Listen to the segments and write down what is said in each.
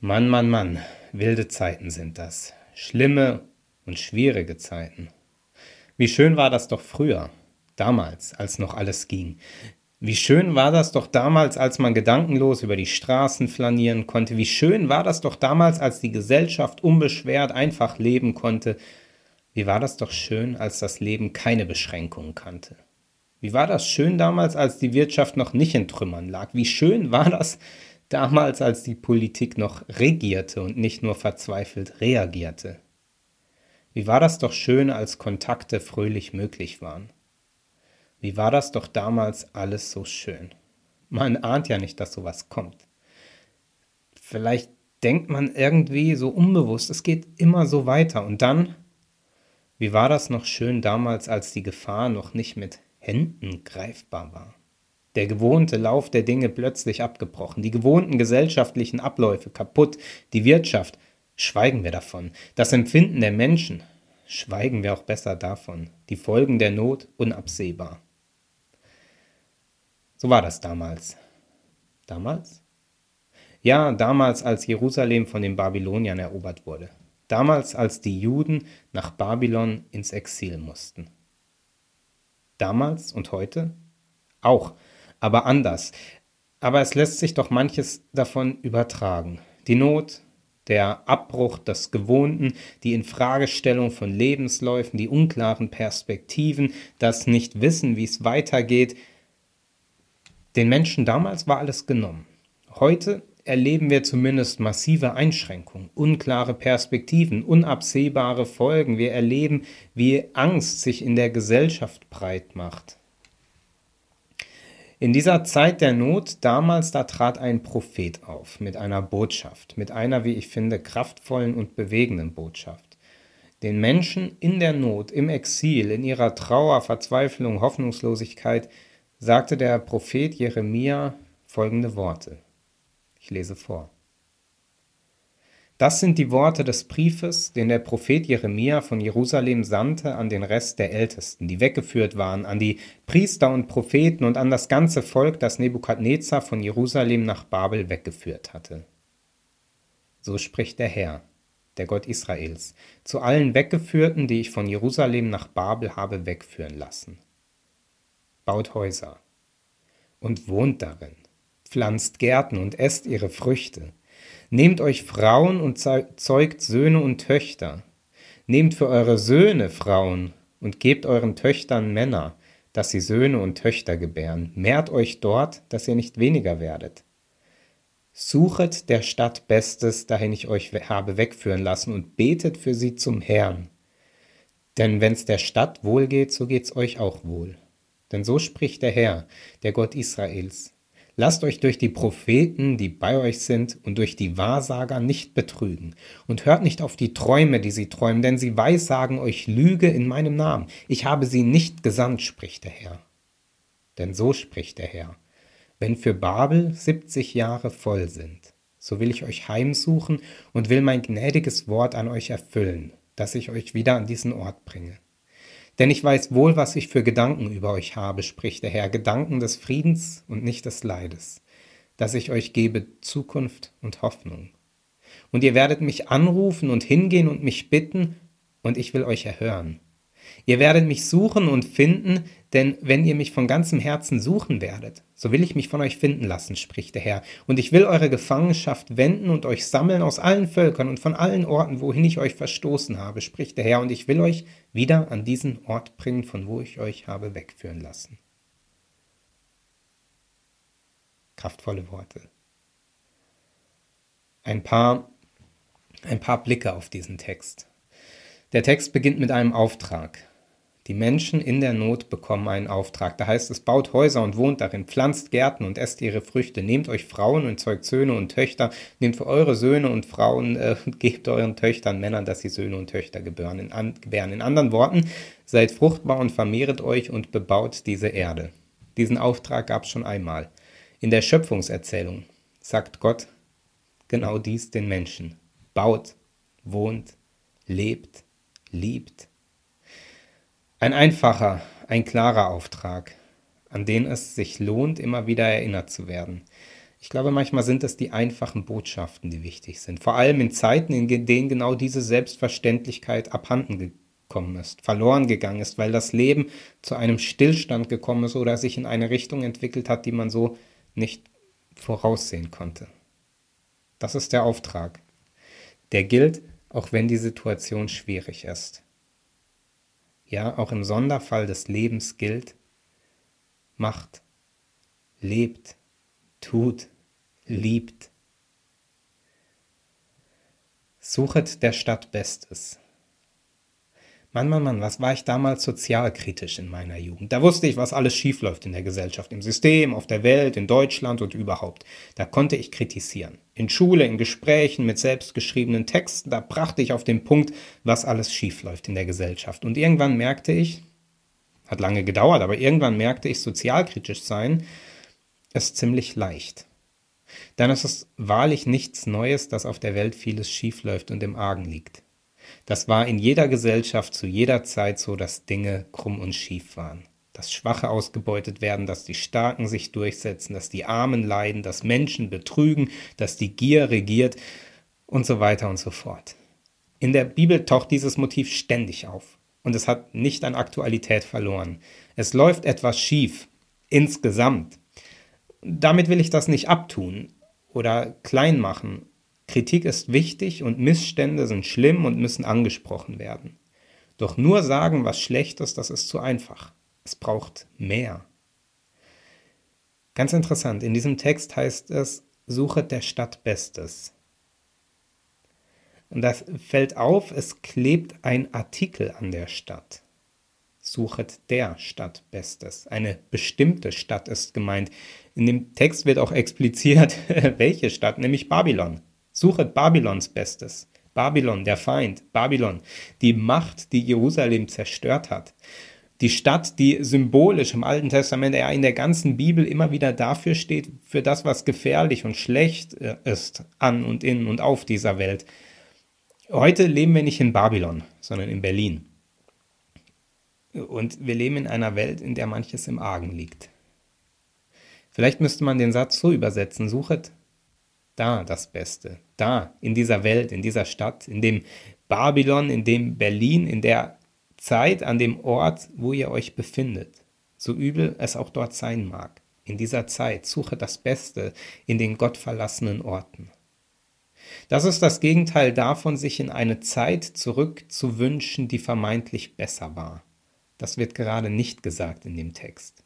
Mann, Mann, Mann, wilde Zeiten sind das. Schlimme und schwierige Zeiten. Wie schön war das doch früher, damals, als noch alles ging. Wie schön war das doch damals, als man gedankenlos über die Straßen flanieren konnte. Wie schön war das doch damals, als die Gesellschaft unbeschwert einfach leben konnte. Wie war das doch schön, als das Leben keine Beschränkungen kannte. Wie war das schön damals, als die Wirtschaft noch nicht in Trümmern lag. Wie schön war das damals, als die Politik noch regierte und nicht nur verzweifelt reagierte. Wie war das doch schön, als Kontakte fröhlich möglich waren. Wie war das doch damals alles so schön. Man ahnt ja nicht, dass sowas kommt. Vielleicht denkt man irgendwie so unbewusst, es geht immer so weiter. Und dann, wie war das noch schön damals, als die Gefahr noch nicht mit Händen greifbar war der gewohnte Lauf der Dinge plötzlich abgebrochen, die gewohnten gesellschaftlichen Abläufe kaputt, die Wirtschaft, schweigen wir davon, das Empfinden der Menschen, schweigen wir auch besser davon, die Folgen der Not unabsehbar. So war das damals. Damals? Ja, damals, als Jerusalem von den Babyloniern erobert wurde. Damals, als die Juden nach Babylon ins Exil mussten. Damals und heute? Auch aber anders. Aber es lässt sich doch manches davon übertragen. Die Not, der Abbruch des Gewohnten, die Infragestellung von Lebensläufen, die unklaren Perspektiven, das Nichtwissen, wie es weitergeht. Den Menschen damals war alles genommen. Heute erleben wir zumindest massive Einschränkungen, unklare Perspektiven, unabsehbare Folgen. Wir erleben, wie Angst sich in der Gesellschaft breit macht. In dieser Zeit der Not damals, da trat ein Prophet auf mit einer Botschaft, mit einer, wie ich finde, kraftvollen und bewegenden Botschaft. Den Menschen in der Not, im Exil, in ihrer Trauer, Verzweiflung, Hoffnungslosigkeit, sagte der Prophet Jeremia folgende Worte. Ich lese vor. Das sind die Worte des Briefes, den der Prophet Jeremia von Jerusalem sandte an den Rest der Ältesten, die weggeführt waren, an die Priester und Propheten und an das ganze Volk, das Nebukadnezar von Jerusalem nach Babel weggeführt hatte. So spricht der Herr, der Gott Israels, zu allen Weggeführten, die ich von Jerusalem nach Babel habe wegführen lassen. Baut Häuser und wohnt darin, pflanzt Gärten und esst ihre Früchte, Nehmt euch Frauen und zeugt Söhne und Töchter. Nehmt für eure Söhne Frauen und gebt euren Töchtern Männer, dass sie Söhne und Töchter gebären. Mehrt euch dort, dass ihr nicht weniger werdet. Suchet der Stadt Bestes, dahin ich euch habe wegführen lassen, und betet für sie zum Herrn. Denn wenn's der Stadt wohl geht, so geht's euch auch wohl. Denn so spricht der Herr, der Gott Israels. Lasst euch durch die Propheten, die bei euch sind, und durch die Wahrsager nicht betrügen. Und hört nicht auf die Träume, die sie träumen, denn sie weissagen euch Lüge in meinem Namen. Ich habe sie nicht gesandt, spricht der Herr. Denn so spricht der Herr. Wenn für Babel siebzig Jahre voll sind, so will ich euch heimsuchen und will mein gnädiges Wort an euch erfüllen, dass ich euch wieder an diesen Ort bringe. Denn ich weiß wohl, was ich für Gedanken über euch habe, spricht der Herr, Gedanken des Friedens und nicht des Leides, dass ich euch gebe Zukunft und Hoffnung. Und ihr werdet mich anrufen und hingehen und mich bitten, und ich will euch erhören. Ihr werdet mich suchen und finden, denn wenn ihr mich von ganzem Herzen suchen werdet, so will ich mich von euch finden lassen, spricht der Herr. Und ich will eure Gefangenschaft wenden und euch sammeln aus allen Völkern und von allen Orten, wohin ich euch verstoßen habe, spricht der Herr. Und ich will euch wieder an diesen Ort bringen, von wo ich euch habe wegführen lassen. Kraftvolle Worte. Ein paar, ein paar Blicke auf diesen Text. Der Text beginnt mit einem Auftrag. Die Menschen in der Not bekommen einen Auftrag. Da heißt es, baut Häuser und wohnt darin, pflanzt Gärten und esst ihre Früchte, nehmt euch Frauen und zeugt Söhne und Töchter, nehmt für eure Söhne und Frauen äh, und gebt euren Töchtern Männern, dass sie Söhne und Töchter gebären. In, an, gebären. in anderen Worten, seid fruchtbar und vermehret euch und bebaut diese Erde. Diesen Auftrag gab es schon einmal. In der Schöpfungserzählung sagt Gott genau dies den Menschen. Baut, wohnt, lebt, liebt. Ein einfacher, ein klarer Auftrag, an den es sich lohnt, immer wieder erinnert zu werden. Ich glaube, manchmal sind es die einfachen Botschaften, die wichtig sind. Vor allem in Zeiten, in denen genau diese Selbstverständlichkeit abhanden gekommen ist, verloren gegangen ist, weil das Leben zu einem Stillstand gekommen ist oder sich in eine Richtung entwickelt hat, die man so nicht voraussehen konnte. Das ist der Auftrag. Der gilt, auch wenn die Situation schwierig ist. Ja, auch im Sonderfall des Lebens gilt, macht, lebt, tut, liebt. Suchet der Stadt Bestes. Mann, Mann, Mann, was war ich damals sozialkritisch in meiner Jugend? Da wusste ich, was alles schiefläuft in der Gesellschaft, im System, auf der Welt, in Deutschland und überhaupt. Da konnte ich kritisieren. In Schule, in Gesprächen mit selbstgeschriebenen Texten, da brachte ich auf den Punkt, was alles schiefläuft in der Gesellschaft. Und irgendwann merkte ich, hat lange gedauert, aber irgendwann merkte ich, sozialkritisch sein ist ziemlich leicht. Dann ist es wahrlich nichts Neues, dass auf der Welt vieles schiefläuft und im Argen liegt. Das war in jeder Gesellschaft zu jeder Zeit so, dass Dinge krumm und schief waren. Dass Schwache ausgebeutet werden, dass die Starken sich durchsetzen, dass die Armen leiden, dass Menschen betrügen, dass die Gier regiert und so weiter und so fort. In der Bibel taucht dieses Motiv ständig auf und es hat nicht an Aktualität verloren. Es läuft etwas schief, insgesamt. Damit will ich das nicht abtun oder klein machen Kritik ist wichtig und Missstände sind schlimm und müssen angesprochen werden. Doch nur sagen, was schlecht ist, das ist zu einfach. Es braucht mehr. Ganz interessant, in diesem Text heißt es, suchet der Stadt Bestes. Und das fällt auf, es klebt ein Artikel an der Stadt. Suchet der Stadt Bestes. Eine bestimmte Stadt ist gemeint. In dem Text wird auch expliziert, welche Stadt, nämlich Babylon. Suchet Babylons Bestes. Babylon, der Feind, Babylon, die Macht, die Jerusalem zerstört hat. Die Stadt, die symbolisch im Alten Testament, ja in der ganzen Bibel immer wieder dafür steht, für das, was gefährlich und schlecht äh, ist an und in und auf dieser Welt. Heute leben wir nicht in Babylon, sondern in Berlin. Und wir leben in einer Welt, in der manches im Argen liegt. Vielleicht müsste man den Satz so übersetzen, suchet da das Beste, da, in dieser Welt, in dieser Stadt, in dem Babylon, in dem Berlin, in der Zeit, an dem Ort, wo ihr euch befindet, so übel es auch dort sein mag. In dieser Zeit suche das Beste in den gottverlassenen Orten. Das ist das Gegenteil davon, sich in eine Zeit zurückzuwünschen, die vermeintlich besser war. Das wird gerade nicht gesagt in dem Text.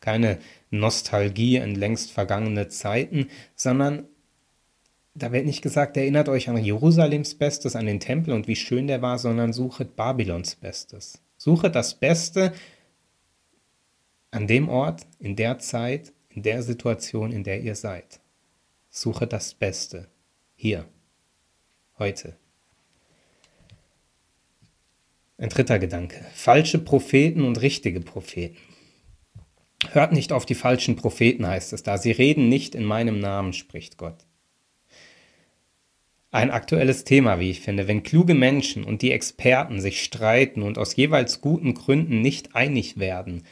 Keine Nostalgie in längst vergangene Zeiten, sondern da wird nicht gesagt, erinnert euch an Jerusalems Bestes, an den Tempel und wie schön der war, sondern suchet Babylons Bestes. Suchet das Beste an dem Ort, in der Zeit, in der Situation, in der ihr seid. Suchet das Beste. Hier. Heute. Ein dritter Gedanke. Falsche Propheten und richtige Propheten. Hört nicht auf die falschen Propheten, heißt es da. Sie reden nicht in meinem Namen, spricht Gott. Ein aktuelles Thema, wie ich finde, wenn kluge Menschen und die Experten sich streiten und aus jeweils guten Gründen nicht einig werden,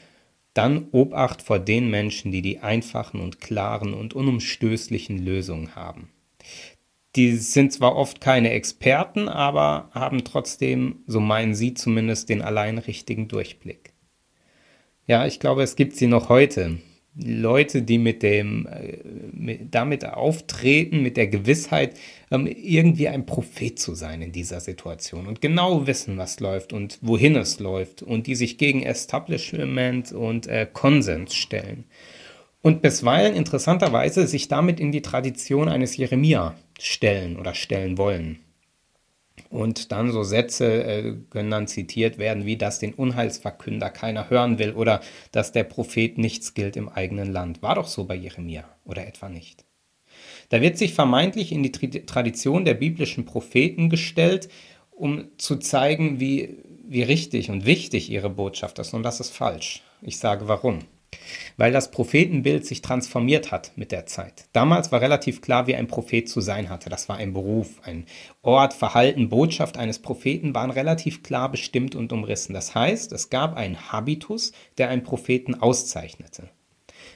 dann Obacht vor den Menschen, die die einfachen und klaren und unumstößlichen Lösungen haben. Die sind zwar oft keine Experten, aber haben trotzdem, so meinen sie zumindest, den allein richtigen Durchblick. Ja, ich glaube, es gibt sie noch heute. Leute, die mit dem, äh, mit, damit auftreten, mit der Gewissheit, ähm, irgendwie ein Prophet zu sein in dieser Situation und genau wissen, was läuft und wohin es läuft und die sich gegen Establishment und äh, Konsens stellen. Und bisweilen interessanterweise sich damit in die Tradition eines Jeremia stellen oder stellen wollen. Und dann so Sätze äh, können dann zitiert werden, wie dass den Unheilsverkünder keiner hören will oder dass der Prophet nichts gilt im eigenen Land. War doch so bei Jeremia oder etwa nicht. Da wird sich vermeintlich in die Tradition der biblischen Propheten gestellt, um zu zeigen, wie, wie richtig und wichtig ihre Botschaft ist. Und das ist falsch. Ich sage warum weil das Prophetenbild sich transformiert hat mit der Zeit. Damals war relativ klar, wie ein Prophet zu sein hatte. Das war ein Beruf, ein Ort, Verhalten, Botschaft eines Propheten waren relativ klar bestimmt und umrissen. Das heißt, es gab einen Habitus, der einen Propheten auszeichnete.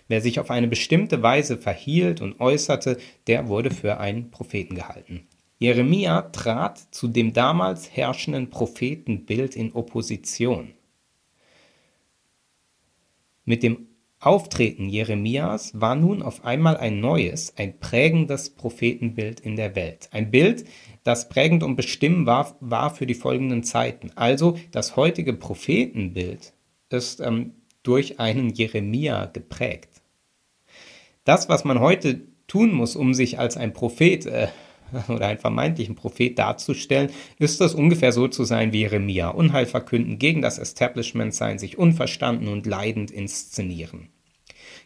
Wer sich auf eine bestimmte Weise verhielt und äußerte, der wurde für einen Propheten gehalten. Jeremia trat zu dem damals herrschenden Prophetenbild in Opposition. Mit dem Auftreten Jeremias war nun auf einmal ein neues, ein prägendes Prophetenbild in der Welt. Ein Bild, das prägend und bestimmend war, war für die folgenden Zeiten. Also das heutige Prophetenbild ist ähm, durch einen Jeremia geprägt. Das, was man heute tun muss, um sich als ein Prophet äh, oder einen vermeintlichen Prophet darzustellen, ist es ungefähr so zu sein wie Jeremia, Unheil verkünden, gegen das Establishment sein, sich unverstanden und leidend inszenieren.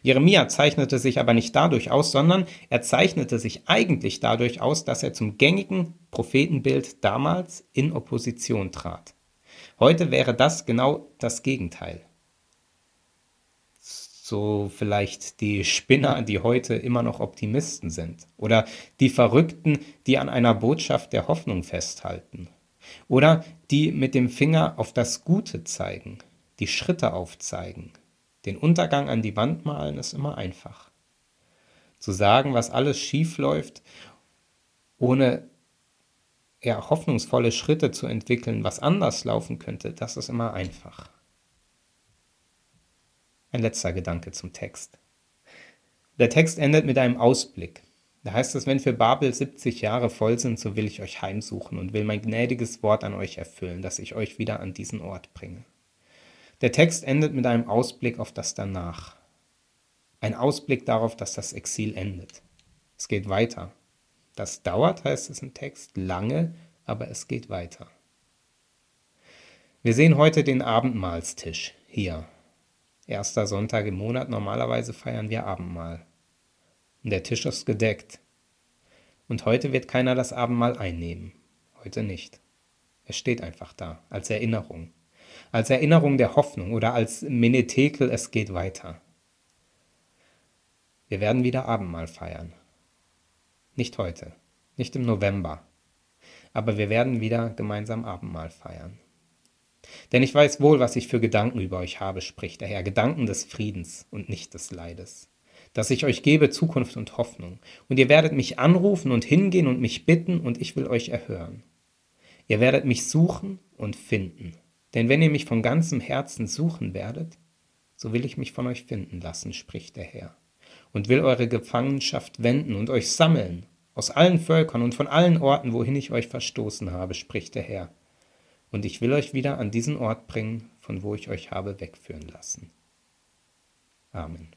Jeremia zeichnete sich aber nicht dadurch aus, sondern er zeichnete sich eigentlich dadurch aus, dass er zum gängigen Prophetenbild damals in Opposition trat. Heute wäre das genau das Gegenteil so vielleicht die Spinner, die heute immer noch Optimisten sind, oder die Verrückten, die an einer Botschaft der Hoffnung festhalten, oder die mit dem Finger auf das Gute zeigen, die Schritte aufzeigen. Den Untergang an die Wand malen ist immer einfach. Zu sagen, was alles schief läuft, ohne ja, hoffnungsvolle Schritte zu entwickeln, was anders laufen könnte, das ist immer einfach. Ein letzter Gedanke zum Text. Der Text endet mit einem Ausblick. Da heißt es, wenn für Babel 70 Jahre voll sind, so will ich euch heimsuchen und will mein gnädiges Wort an euch erfüllen, dass ich euch wieder an diesen Ort bringe. Der Text endet mit einem Ausblick auf das Danach. Ein Ausblick darauf, dass das Exil endet. Es geht weiter. Das dauert, heißt es im Text, lange, aber es geht weiter. Wir sehen heute den Abendmahlstisch hier Erster Sonntag im Monat, normalerweise feiern wir Abendmahl. Und der Tisch ist gedeckt. Und heute wird keiner das Abendmahl einnehmen. Heute nicht. Es steht einfach da, als Erinnerung. Als Erinnerung der Hoffnung oder als Menetekel, es geht weiter. Wir werden wieder Abendmahl feiern. Nicht heute, nicht im November, aber wir werden wieder gemeinsam Abendmahl feiern. Denn ich weiß wohl, was ich für Gedanken über euch habe, spricht der Herr, Gedanken des Friedens und nicht des Leides. Dass ich euch gebe Zukunft und Hoffnung. Und ihr werdet mich anrufen und hingehen und mich bitten, und ich will euch erhören. Ihr werdet mich suchen und finden. Denn wenn ihr mich von ganzem Herzen suchen werdet, so will ich mich von euch finden lassen, spricht der Herr, und will eure Gefangenschaft wenden und euch sammeln, aus allen Völkern und von allen Orten, wohin ich euch verstoßen habe, spricht der Herr und ich will euch wieder an diesen Ort bringen, von wo ich euch habe wegführen lassen. Amen.